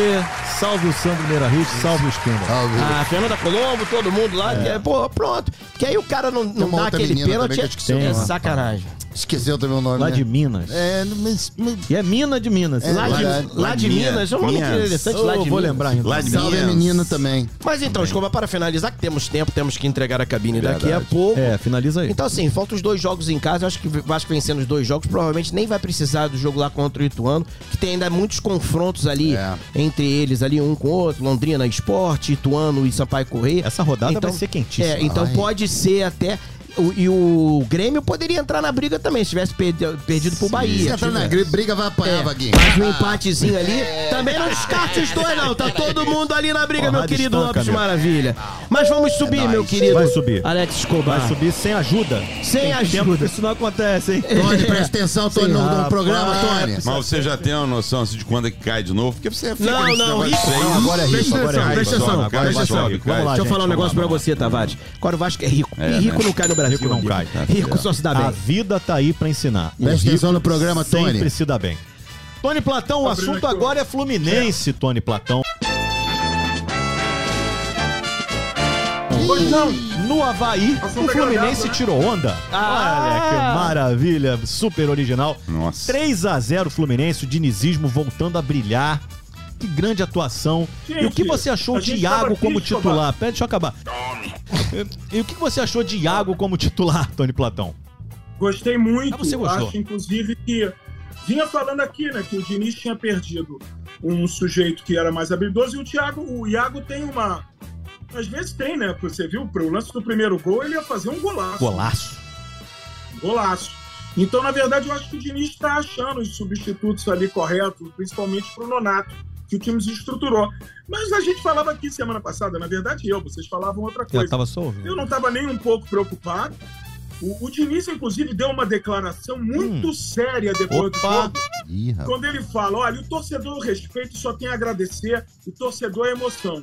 salve o Sandro Meirahit, salve o Esquema. Salve. A Fernanda Colombo, todo mundo lá. é, pô, pronto. Que aí o cara não, não dá aquele pênalti. É, é sacanagem. Esqueceu também o nome, Lá né? de Minas. É, mas... mas- E é Mina de Minas. É, Lá de, lá- lá de Minas. Minas, é um nome Minas. interessante, Eu lá de vou Minas. lembrar ainda. Lá de Salve Minas. menina também. Mas então, Escoba, para finalizar, que temos tempo, temos que entregar a cabine daqui a pouco. É, finaliza aí. Então, assim, faltam os dois jogos em casa. Eu acho que o Vasco vencendo os dois jogos, provavelmente nem vai precisar do jogo lá contra o Ituano, que tem ainda muitos confrontos ali É. entre eles, ali um com o outro, Londrina Esporte, Ituano e Sampaio Correia. Essa rodada vai ser quentíssima. É, então Ai. pode ser até. O- e o Grêmio poderia entrar na briga também, se tivesse perdi- perdido pro Se Bahia. entrar na briga, vai apanhar, É, Vaguinho. Faz um empatezinho ali. Também não descarte os dois, não. Tá todo mundo ali na briga, meu querido estanca, Lopes meu. Maravilha. Mas vamos subir, meu querido. Vai subir. Alex Escobar. Vai subir sem ajuda. Sem Tem ajuda. tempo que isso não acontece, hein? Tony, presta atenção, Tony, no, no programa, Tony. Mas você já tem uma noção assim, de quando é que cai de novo? Porque você fica Não, não. Não, agora é rico, agora é rico. presta atenção, Agora presta atenção. subir. Vamos lá, Deixa eu falar um negócio pra você, Tavares. Agora o Vasco é rico. É, e rico né? não cai no Brasil. Rico não amigo. cai. Rico só se dá A bem. vida tá aí pra ensinar. Presta atenção no programa, Tony. Sempre se dá bem. Tony Platão, o assunto agora é Fluminense, Tony Platão. Pois não. No Havaí, Ação o Fluminense né? tirou onda. Ah. Olha que maravilha, super original. Nossa. 3 a 0 Fluminense, o dinizismo voltando a brilhar. Que grande atuação. Gente, e o que você achou de Iago como titular? Pera, deixa eu acabar. *laughs* E o que você achou de Iago como titular, Tony Platão? Gostei muito. Ah, você gostou? Acho, inclusive, que vinha falando aqui, né, que o Diniz tinha perdido um sujeito que era mais habilidoso e o Thiago, o Iago tem uma. Às vezes tem, né? Você viu, pro lance do primeiro gol, ele ia fazer um golaço. Golaço. Golaço. Então, na verdade, eu acho que o Diniz está achando os substitutos ali corretos, principalmente pro Nonato, que o time se estruturou. Mas a gente falava aqui semana passada, na verdade eu, vocês falavam outra Eu coisa. tava só ouvindo. Eu não estava nem um pouco preocupado. O, o Diniz, inclusive, deu uma declaração muito séria depois do Hum. Opa! jogo. Ih. Quando ele fala, olha, o torcedor o respeito só tem a agradecer, o torcedor é emoção.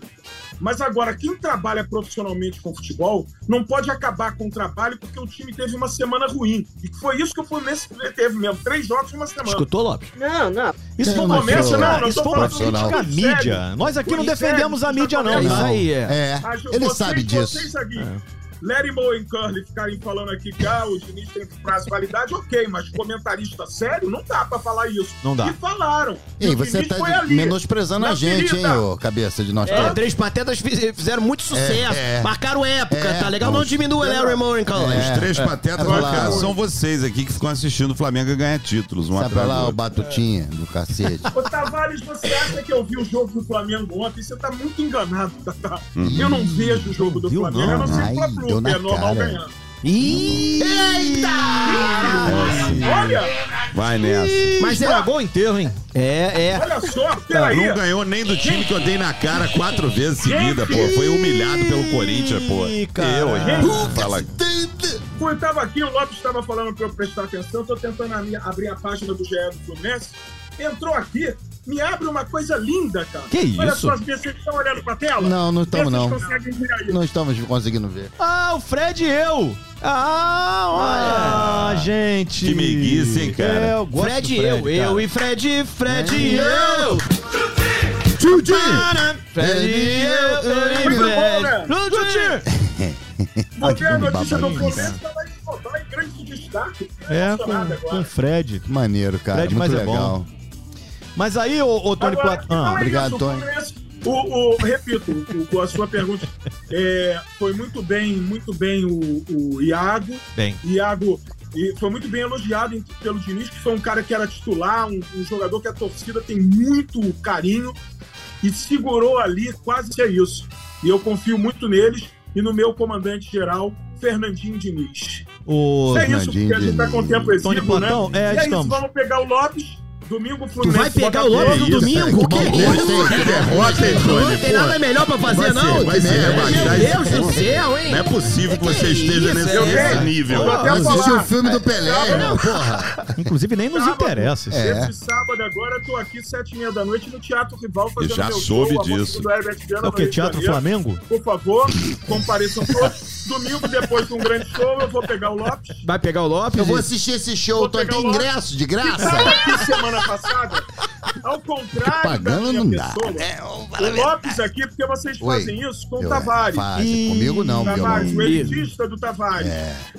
Mas agora, quem trabalha profissionalmente com futebol não pode acabar com o trabalho porque o time teve uma semana ruim. E foi isso que o Fluminense teve mesmo, três jogos em uma semana. Escutou, Lopes? Não, não. Isso foi É, uma mas crítica, eu- não, não isso foi uma crítica à sério. mídia. Nós aqui não Sério, defendemos a sério, mídia, não. tá É isso não. aí, é. É, ele vocês- sabe disso. Vocês aqui, Larry Moe e Curly ficarem falando aqui que ah, o Diniz tem prazo de validade, ok, mas comentarista sério, não dá pra falar isso. Não dá. E falaram. Ei, E você tá foi ali. menosprezando a gente, hein, ô cabeça de nós É, todos. Três Patetas fiz- fizeram muito sucesso. É, é. Marcaram época, É, tá legal? Não diminua, Larry Moore, Collins. Os três é, patetas é ó. são vocês aqui que ficam assistindo o Flamengo ganhar títulos. Um Sabe lá o. Batutinha do cacete. Ô, Tavares, você acha que eu vi o jogo do Flamengo ontem? Você tá muito enganado, Tata. Eu não vejo o jogo do Viu, Flamengo, não? eu não sei o deu Flu, na é normal cara. ganhar. Ih! Olha, Vai nessa. Mas Estragou o enterro, hein? é, é. olha só, peraí. Não ganhou nem do time que eu dei na cara quatro vezes seguida, pô. Foi humilhado pelo Corinthians, pô. Ih. Eu, hein? Fala. Eu tava aqui, o Lopes estava falando pra eu prestar atenção, tô tentando abrir a página do GE do Fluminense. Entrou aqui, me abre uma coisa linda, cara. Que Olha isso? só, vocês estão olhando pra tela? Não, não estamos, não. conseguem ver aí. Não estamos conseguindo ver. Ah, o Fred e eu. Ah, olha. Ah, gente. Que meiguice, hein, cara? É, eu gosto Fred e eu, cara. eu e Fred, Fred e eu. Tchudi! Fred e eu, eu e Fred. né? Tuti! Porque *laughs* a que notícia do babalinha, Fluminense tava em grande destaque. É, com, o Fred. Que maneiro, cara. Fred, Muito mas é legal. bom. Mas aí, ô, ô Tony Agora, Plat... então Ah, é obrigado, isso, Tony. O, o- repito, o- a sua pergunta é, foi muito bem, muito bem o, o Iago. bem. Iago e foi muito bem elogiado em- pelo Diniz, que foi um cara que era titular, um, um jogador que a torcida tem muito carinho e segurou ali quase é isso. E eu confio muito neles e no meu comandante geral, Fernandinho Diniz. O... é isso, porque a gente tá com o tempo Tony exíguo, né? Platão, é, e é isso, vamos pegar o Lopes, domingo Tu Fluminense. vai pegar o. Lopes no domingo? O que é isso? Que derrota, hein, Não Tony? tem nada melhor pra fazer, Vai não? ser, vai ser Meu Deus do céu, hein? Não é possível que você esteja nesse, nível. Eu até falar. o filme do Pelé, irmão, porra. Inclusive, nem nos interessa. É. Esse sábado agora eu tô aqui sete e meia da noite no Teatro Rival fazendo já meu soube show, disso. do É o que? De Teatro. Flamengo? Por favor, compareçam todos. Domingo, depois de um grande show, eu vou pegar o Lopes. Vai pegar o Lopes? Eu vou assistir esse show, o Lopes. ingresso de Que graça? tava aqui semana passada. Ao contrário Pagando da minha não dá. pessoa. É, o Lopes aqui, porque vocês Oi. fazem isso com o Eu- Tavares. Faz, comigo não, Tavares, o elitista do Tavares.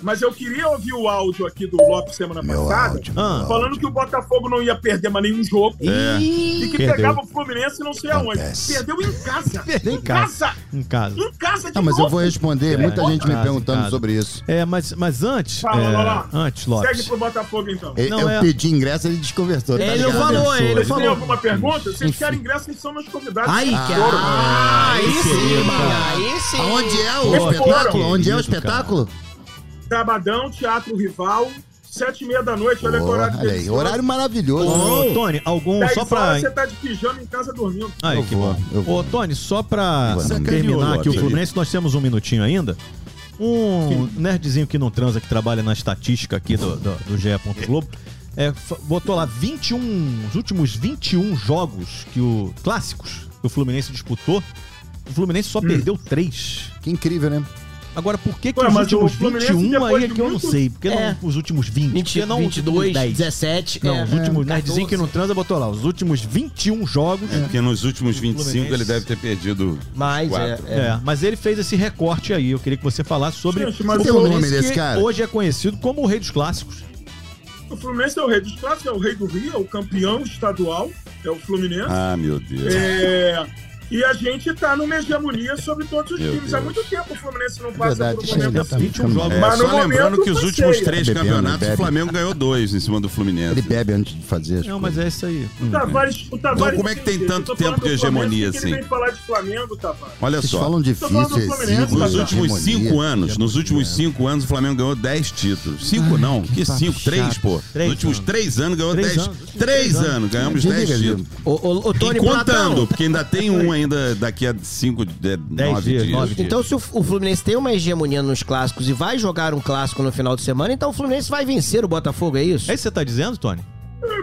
Mas eu queria ouvir o áudio aqui do Lopes semana Meu passada, áudio, falando áudio. que o Botafogo não ia perder mais nenhum jogo. E que Perdeu. pegava o Fluminense não sei aonde. Perdeu em casa. *laughs* Perdeu em casa. Em casa. Em casa de Ah, mas eu novo. vou responder. Muita gente me casa, perguntando casa. sobre isso. É, mas, mas antes. Fala, é, lá, lá. Antes, Segue Lopes. pro Botafogo, então. Eu, Não, eu é- pedi ingresso, ele desconversou. tá Ele não ligado? falou, ele não Vocês têm falou. alguma pergunta? Vocês querem ingresso, vocês são meus convidados. Aí, Vocês cara. foram. Ah, aí sim. Aí sim. Aonde é o Pô, espetáculo? pô, Onde é o espetáculo? Sabadão, Teatro Rival, sete e meia da noite. Olha que Porra, horário olha aí, horário maravilhoso. Ô, Tony, algum. Só pra. você tá de pijama em casa dormindo. Aí, Eu que vou, bom. Ô, Tony, só pra não. terminar aqui o Fluminense, nós temos um minutinho ainda. Um nerdzinho que não transa, que trabalha na estatística aqui do, do, do GE. Globo, é, botou lá 21, os últimos 21 jogos que o clássicos que o Fluminense disputou. O Fluminense Hum. só perdeu três. Que incrível, né? Agora, por que, que Ué, os últimos o Fluminense, 21 depois aí é que eu não sei? Por que É. não os últimos 20? 20, Por que não os 22, últimos 10? 17. Não, é. os últimos É, nerdzinho que não 14. transa botou lá. Os últimos 21 jogos. Porque nos últimos 25 Fluminense. ele deve ter perdido Mais, é, é. É, mas ele fez esse recorte aí. Eu queria que você falasse sobre Gente, mas o o nome Fluminense, desse que cara? hoje é conhecido como o rei dos clássicos. O Fluminense é o rei dos clássicos, é o rei do Rio, é o campeão estadual, é o Fluminense. Ah, meu Deus. É, e a gente tá numa hegemonia sobre todos os Meu times. Há Deus. muito tempo o Fluminense não passa Verdade, por um aí momento tá assim. 21 jogos. É, Mas no só lembrando momento que os últimos três Bebendo, campeonatos bebe. o Flamengo ganhou dois em cima do Fluminense. Ele bebe antes de fazer Não, mas é isso aí. O Tavares, o Tavares Então, como é que tem tanto tempo de hegemonia assim? Vem falar de Flamengo, Tavares. Olha Vocês só. falam difícil, exíguo, Nos últimos cinco anos, nos últimos cinco anos, o Flamengo ganhou 10 títulos. Cinco não, que cinco? Três, pô. Três Nos últimos anos. três anos ganhou Três 10. anos. Três anos, ganhamos Desliga, 10 desliga. títulos. E contando, Platão. porque ainda tem um ainda daqui a cinco, de, nove dias, dias. Então, se o, o Fluminense tem uma hegemonia nos clássicos e vai jogar um clássico no final de semana, então o Fluminense vai vencer o Botafogo, é isso? É isso que você tá dizendo, Tony?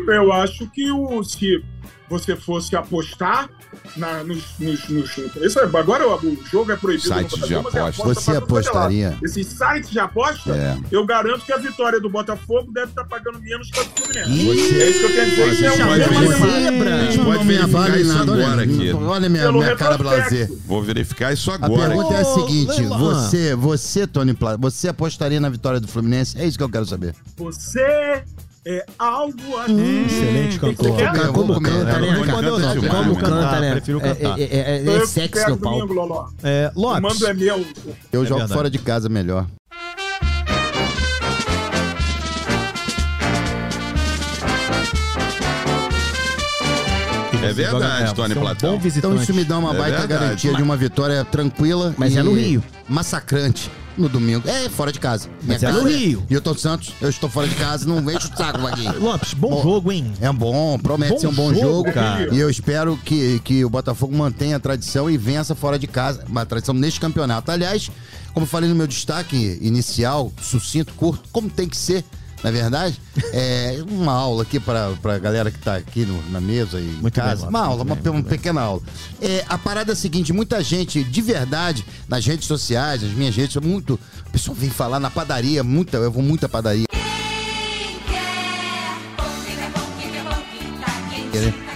Eu acho que o, se você fosse apostar na, nos, nos, nos- Isso é, agora o, o jogo é proibido. Sites no de é aposta. aposta Você é apostaria? Esses sites de aposta, É. eu garanto que a vitória do Botafogo deve estar pagando menos que a do Fluminense. É isso que eu quero dizer. Isso é Você uma pode verificar. A pode isso agora olha, aqui. Olha minha, Pelo minha cara blazer. Vou verificar isso A agora. pergunta é a seguinte: você, você, Tony Plata, você apostaria na vitória do Fluminense? É isso que eu quero saber. Você é algo assim. Excelente cantor. Vou Como canta, né, cara? Como canta, né? Prefiro É, cantar. é, é, é, é sexy pego no palco. domingo, Loló. É, O Lopes. mando é meu. Eu É jogo verdade. fora de casa melhor. É verdade, É, Tony é um Platão. Então isso me dá uma É baita verdade. garantia de uma vitória tranquila. Mas e é no Rio. Massacrante. No domingo. É, fora de casa. Mas é no Rio. Newton Santos, eu estou fora de casa, não enche o saco, Vaguinho. *laughs* Lopes, bom, Bom. jogo, hein? É bom, promete Bom ser um bom jogo, jogo, cara. E eu espero que, que o Botafogo mantenha a tradição e vença fora de casa, uma tradição neste campeonato. Aliás, como eu falei no meu destaque inicial, sucinto, curto, como tem que ser, na verdade, é uma aula aqui para a galera que está aqui no- na mesa e em Muito bem, casa. Lopes, uma aula, uma, bem, uma muito bem. pequena aula. É, a parada é a seguinte: muita gente, de verdade, nas redes sociais, nas minhas redes, muito. O pessoal vem falar na padaria, muita, eu vou muito à padaria.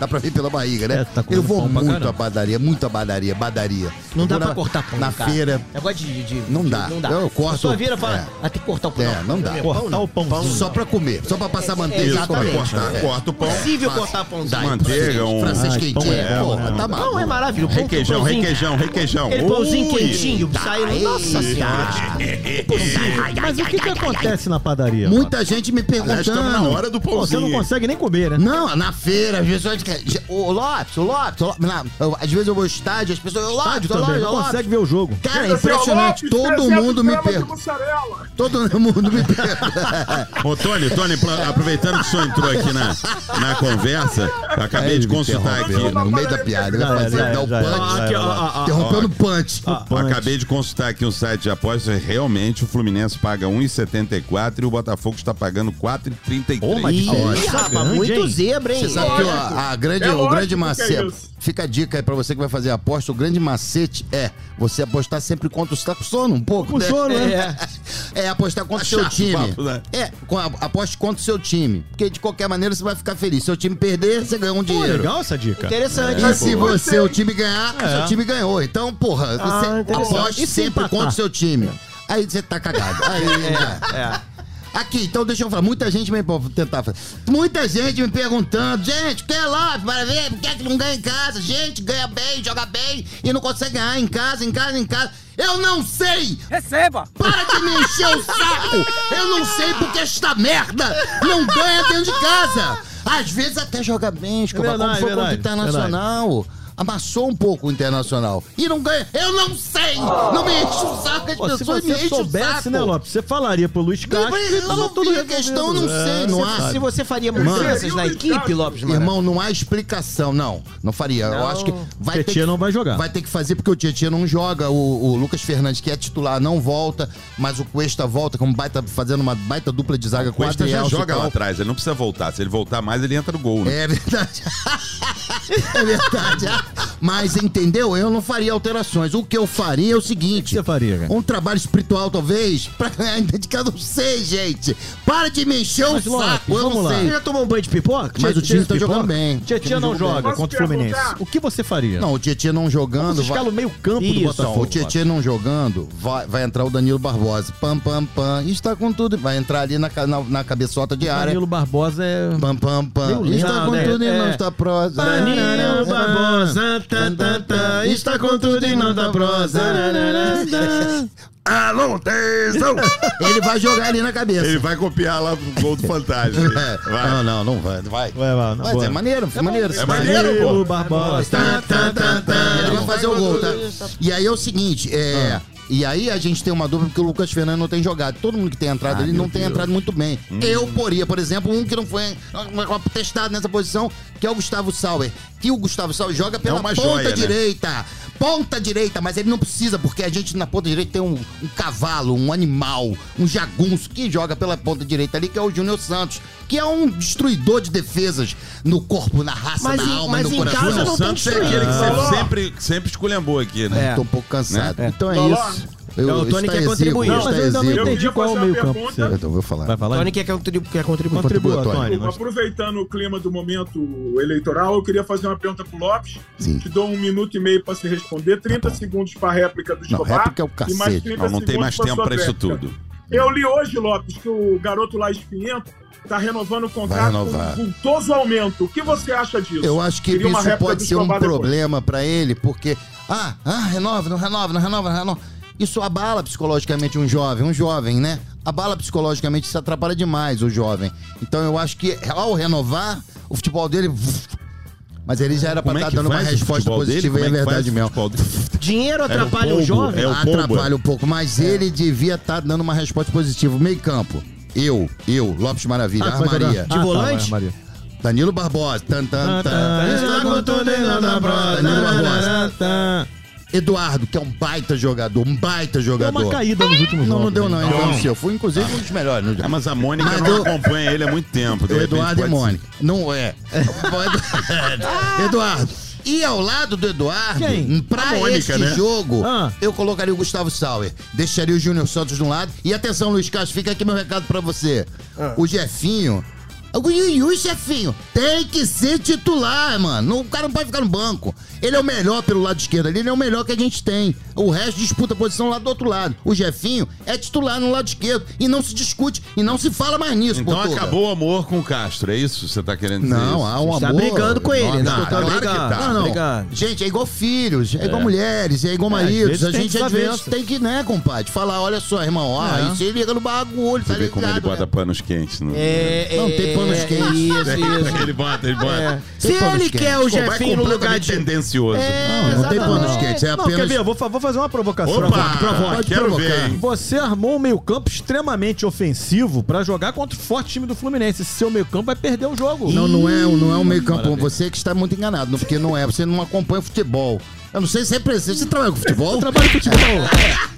Dá pra ver pela barriga, né? É, tá eu vou pão pra muito à padaria, muito à padaria, badaria. Não Eu dá pra na- cortar pão, Na cara. feira. Negócio de, de- Não de- dá. Não dá. Eu corto- A pessoa vira e fala, é. ah, tem que cortar o pão. É, não dá. Cortar o pãozinho. Só pra comer, só pra passar manteiga. Isso, e pra comer. cortar. É. Corta o pão. É possível cortar pãozinho. Dá, Manteiga, um- francês quentinho. pão é né? tá Não, maluco. é maravilhoso. Pão- Requeijão, pãozinho- requeijão, requeijão. Aquele pãozinho quentinho, Tá, saindo. Nossa senhora. *laughs* Mas o que, que acontece na padaria? Muita gente me estamos na perguntando. hora do Pô, você pãozinho. não consegue nem comer, né? Não, na feira, as pessoas querem. O Lopes, o Lopes, o Lopes. não, eu- às vezes eu vou ao estádio, as pessoas. O Lopes, Estádio o também, Lopes, não o Lopes. consegue ver o jogo. Cara, é impressionante. Lopes, Todo 300 mundo me pergunta. Todo mundo me pergunta. *laughs* Ô, Tony, Tony, aproveitando que o senhor entrou aqui na, na conversa, eu acabei de consultar aqui. No meio da piada, ele vai é, fazer, é, o é, punch. é, é. punch. Acabei de consultar aqui um site de apostas. Realmente o Fluminense paga 1,74 e o Botafogo está pagando 4,33. Ô, mas Ih, rapaz, muito zebra, hein? Você sabe que ó, a grande, É o lógico grande é macete. Fica a dica aí pra você que vai fazer a aposta. O grande macete é você apostar sempre contra o. Você tá com sono um pouco? Com né? sono, né? É, é apostar contra o Tá seu o time. papo, né? É, aposte contra o seu time. Porque de qualquer maneira você vai ficar feliz. Se o time perder, você ganhou um Pô, dinheiro. legal essa dica. Interessante. E se pô. você, o time ganhar, É. seu time ganhou. Então, porra, Ah, você interessante. aposte se sempre contra o seu time. Aí você tá cagado. Aí, *laughs* já. Aqui, então deixa eu falar. Muita gente me tentar falar. Muita gente me perguntando, gente, quer lá para ver, por que, é que não ganha em casa? Gente, ganha bem, joga bem e não consegue ganhar em casa, em casa, em casa. Eu não sei! Receba! Para de me encher o saco! Eu não sei porque esta merda não ganha dentro de casa! Às vezes até joga bem, Escobar, como verdade, foi contra o verdade, Internacional. Amassou um pouco o Internacional. E não ganha. Eu não sei! Não me enche o saco, as Pô, se pessoas me você enchem o soubesse, saco. né, Lopes? Você falaria pro Luiz Castro. Mas resolvi tudo a questão, não sei, É, não você há. Se você faria Mano. mudanças na equipe, Lopes Mara? Irmão, não há explicação, não. Não faria. Eu acho que vai ter Tietchan que, não vai jogar. Vai ter que fazer porque o Tietchan não joga. O, o Lucas Fernandes, que é titular, não volta. Mas o Cuesta volta como baita, fazendo uma baita dupla de zaga O com o Cuesta já joga lá atrás, ele não precisa voltar. Se ele voltar mais, ele entra no gol, né? É verdade. *laughs* é verdade. Mas, entendeu? Eu não faria alterações. O que eu faria é o seguinte. você faria, cara? Um trabalho espiritual, talvez, pra ganhar ainda de cada não sei, gente. Para de me encher o Mas, Lopes, saco. Eu vamos não lá. sei. Você já tomou um banho de pipoca? Mas o time tá Pipoca? jogando bem. O Tietchan não joga contra o Fluminense. perguntar? O que você faria? Não, o Tietchan não jogando. Você vai- escala o meio campo do Isso, Botafogo. O Tietchan não jogando, vai, vai entrar o Danilo Barbosa. Pam, pam, pam. Está com tudo. Vai entrar ali na, ca- na, na cabeçota de área. Danilo Barbosa é... Pam, pam, pam. Meio lento. Está com tudo é- é. está prosa. Danilo Barbosa, tá, tá, tá, está com tudo e não dá prosa. Alô, tesão! *laughs* Ele vai jogar ali na cabeça. Ele vai copiar lá o gol do Fantasma. *laughs* É. Vai. Não, não, não vai. Vai. Vai, vai, não, Mas é maneiro, é maneiro. É maneiro, pô. Danilo Barbosa. Tá, tá, tá, tá. Ele vai fazer o gol, tá? E aí é o seguinte, é. E aí a gente tem uma dúvida porque o Lucas Fernandes não tem jogado. Todo mundo que tem entrado ali não tem entrado muito bem. Eu poria, por exemplo, um que não foi testado nessa posição, que é o Gustavo Sauer. Que o Gustavo Sauer joga pela uma ponta joia, né? direita. Ponta direita, mas ele não precisa, porque a gente na ponta direita tem um, um cavalo, um animal, um jagunço que joga pela ponta direita ali, que é o Júnior Santos, que é um destruidor de defesas no corpo, na raça, Mas na em- alma, mas no em coração. casa O não tem Santos é que aquele que sempre, sempre, esculhambou aqui, né? É. Tô um pouco cansado. Né? Então é Falou. isso. Eu, Então, o Tony está quer contribuir. está Não, mas eu ainda não entendi qual é o meio campo. Então eu vou falar. Vai falar? Tony quer contribuir, quer contribuir. Contribua, Contribua, Tony. Aproveitando o clima do momento eleitoral, eu queria fazer uma pergunta pro Lopes. Sim. Te dou um minuto e meio para se responder, 30 segundos para réplica do Não, Escobar. réplica é o e mais cacete. 30 Não, não tem mais tempo sua pra isso tudo. Eu li hoje, Lopes, que o garoto lá Espinhento tá renovando o contrato com renovar. um vultoso aumento. O que você acha disso? Eu acho que Queria isso pode ser um depois. problema pra ele, porque. Ah, ah, renova, não renova, não renova, não renova. Isso abala psicologicamente um jovem, um jovem, né? Abala psicologicamente, isso atrapalha demais o jovem. Então eu acho que ao renovar, o futebol dele. Mas ele já era pra Como é estar que dando uma faz o resposta futebol positiva e é é que faz verdade o mesmo. futebol dele? Dinheiro atrapalha um pombo, jovem? é o pombo. Atrapalha um pouco, mas ele devia estar dando uma resposta positiva. Meio campo. Eu, eu, Lopes Maravilha, Ah, vai jogar. armaria. De tá, volante? Maria. Danilo Barbosa. Tan, tan, tan. Danilo Barbosa. Eduardo, que é um baita jogador, um baita Deu jogador. uma caída nos últimos Não, jogos. não deu não, né? hein? Não. Eu fui, inclusive, um dos melhores. no É, mas a Mônica Mas não eu- acompanha ele há muito tempo. de O repente Eduardo e pode ser. Mônica. Não é. *laughs* Eduardo. E ao lado do Eduardo, Quem? pra Mônica, este né? jogo, Ah. eu colocaria o Gustavo Sauer. Deixaria o Júnior Santos de um lado. E atenção, Luiz Castro, fica aqui meu recado pra você. O Jefinho. O Yuyu, chefinho, tem que ser titular, mano. O cara não pode ficar no banco. Ele é o melhor pelo lado esquerdo ali, ele é o melhor que a gente tem. O resto disputa a posição lá do outro lado. O Jefinho é titular no lado esquerdo. E não se discute, e não se fala mais nisso, Então Portuga. acabou o amor com o Castro, é isso que você tá querendo dizer? Não, isso? há um Tá amor. brigando com ele, enorme. não, tá claro que brigando. tá. Não, não. Brigando. Gente, é igual filhos, é, igual mulheres, é igual É, maridos. vezes A gente às vezes tem que, né, compadre, falar, olha só, irmão, ó, É. isso aí liga no bagulho, Você tá vê como ele ligado? bota né? panos quentes. No... É, Não, é, tem panos é, quentes. Isso, isso. *laughs* ele bota, ele bota. É. Se Tem panos ele quer o Pô, vai Jefinho no lugar completamente de. tendencioso. Não, não tem Exatamente. panos quentes, é Não, apenas... quer ver? Eu vou, fa- vou fazer uma provocação. Opa! Pode quero provocar. ver, hein? Você armou um meio-campo extremamente ofensivo pra jogar contra o forte time do Fluminense. Esse seu meio-campo vai perder o jogo. Não, não é, não é um meio campo. Você que está muito enganado, não, porque não é. Você não acompanha futebol. Eu não sei se é preciso. Você trabalha com futebol? Trabalho com futebol.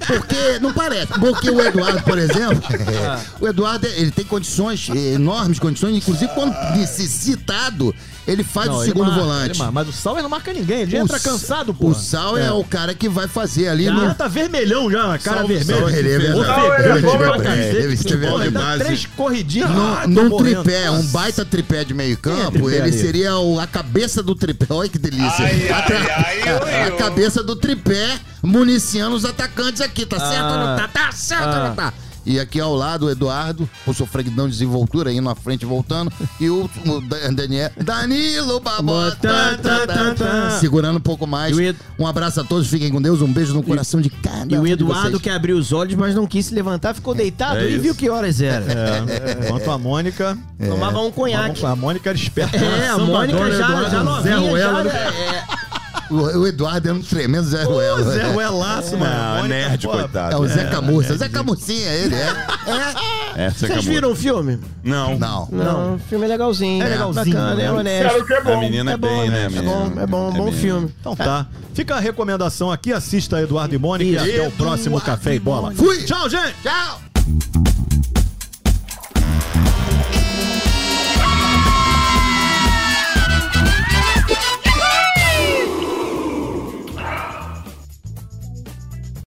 Porque não parece. Porque o Eduardo, por exemplo, *laughs* o Eduardo ele tem condições, enormes condições, inclusive quando necessitado, ele faz Não, o segundo marca, volante. marca. Mas o Sauer não marca ninguém. Ele O entra Sa- cansado, pô. O Sal é. o cara que vai fazer ali Já no. tá vermelhão já, na cara Sal- vermelha. Sal- ele é. Ofegante Ele é cacete. ele é três corridinhas. Num, ah, tripé, um baita tripé de meio campo, tripé ele ali? seria o- a cabeça do tripé. Olha que delícia. a, tra- *laughs* a cabeça do tripé municiando os atacantes aqui. Tá certo ou não tá? Tá certo ou não tá? E aqui ao lado o Eduardo, com sua freguidão de desenvoltura, indo na frente voltando. E o, o Dan- Daniel, Danilo Barbosa, Tá, tá, tá, tá. segurando um pouco mais. Ed- Um abraço a todos, fiquem com Deus, um beijo no coração de cada E o Eduardo que abriu os olhos, mas não quis se levantar, ficou deitado É e isso. viu que horas era. É, enquanto a Mônica. Tomava um conhaque. A Mônica era esperta. É, a Mônica já, já novinha, Zé Ruela. já, é, O, o Eduardo é um tremendo Zé Ruela. Zé Ruelaço, mano. Mônica, nerd, pô, coitado. É o Zé Camurça. Zé Camurcinha, ele é. É. Essa Vocês viram o filme? Não. Não. Não, o filme é legalzinho. É legalzinho, Bacana, né? é honesto. Que é A bom. menina é, É bom, bem, né? é a menina? bom, é bom, bom filme. Então tá. Fica a recomendação aqui, assista Eduardo e Mônica e até o próximo Café e Bola. Fui. Tchau, gente! Tchau.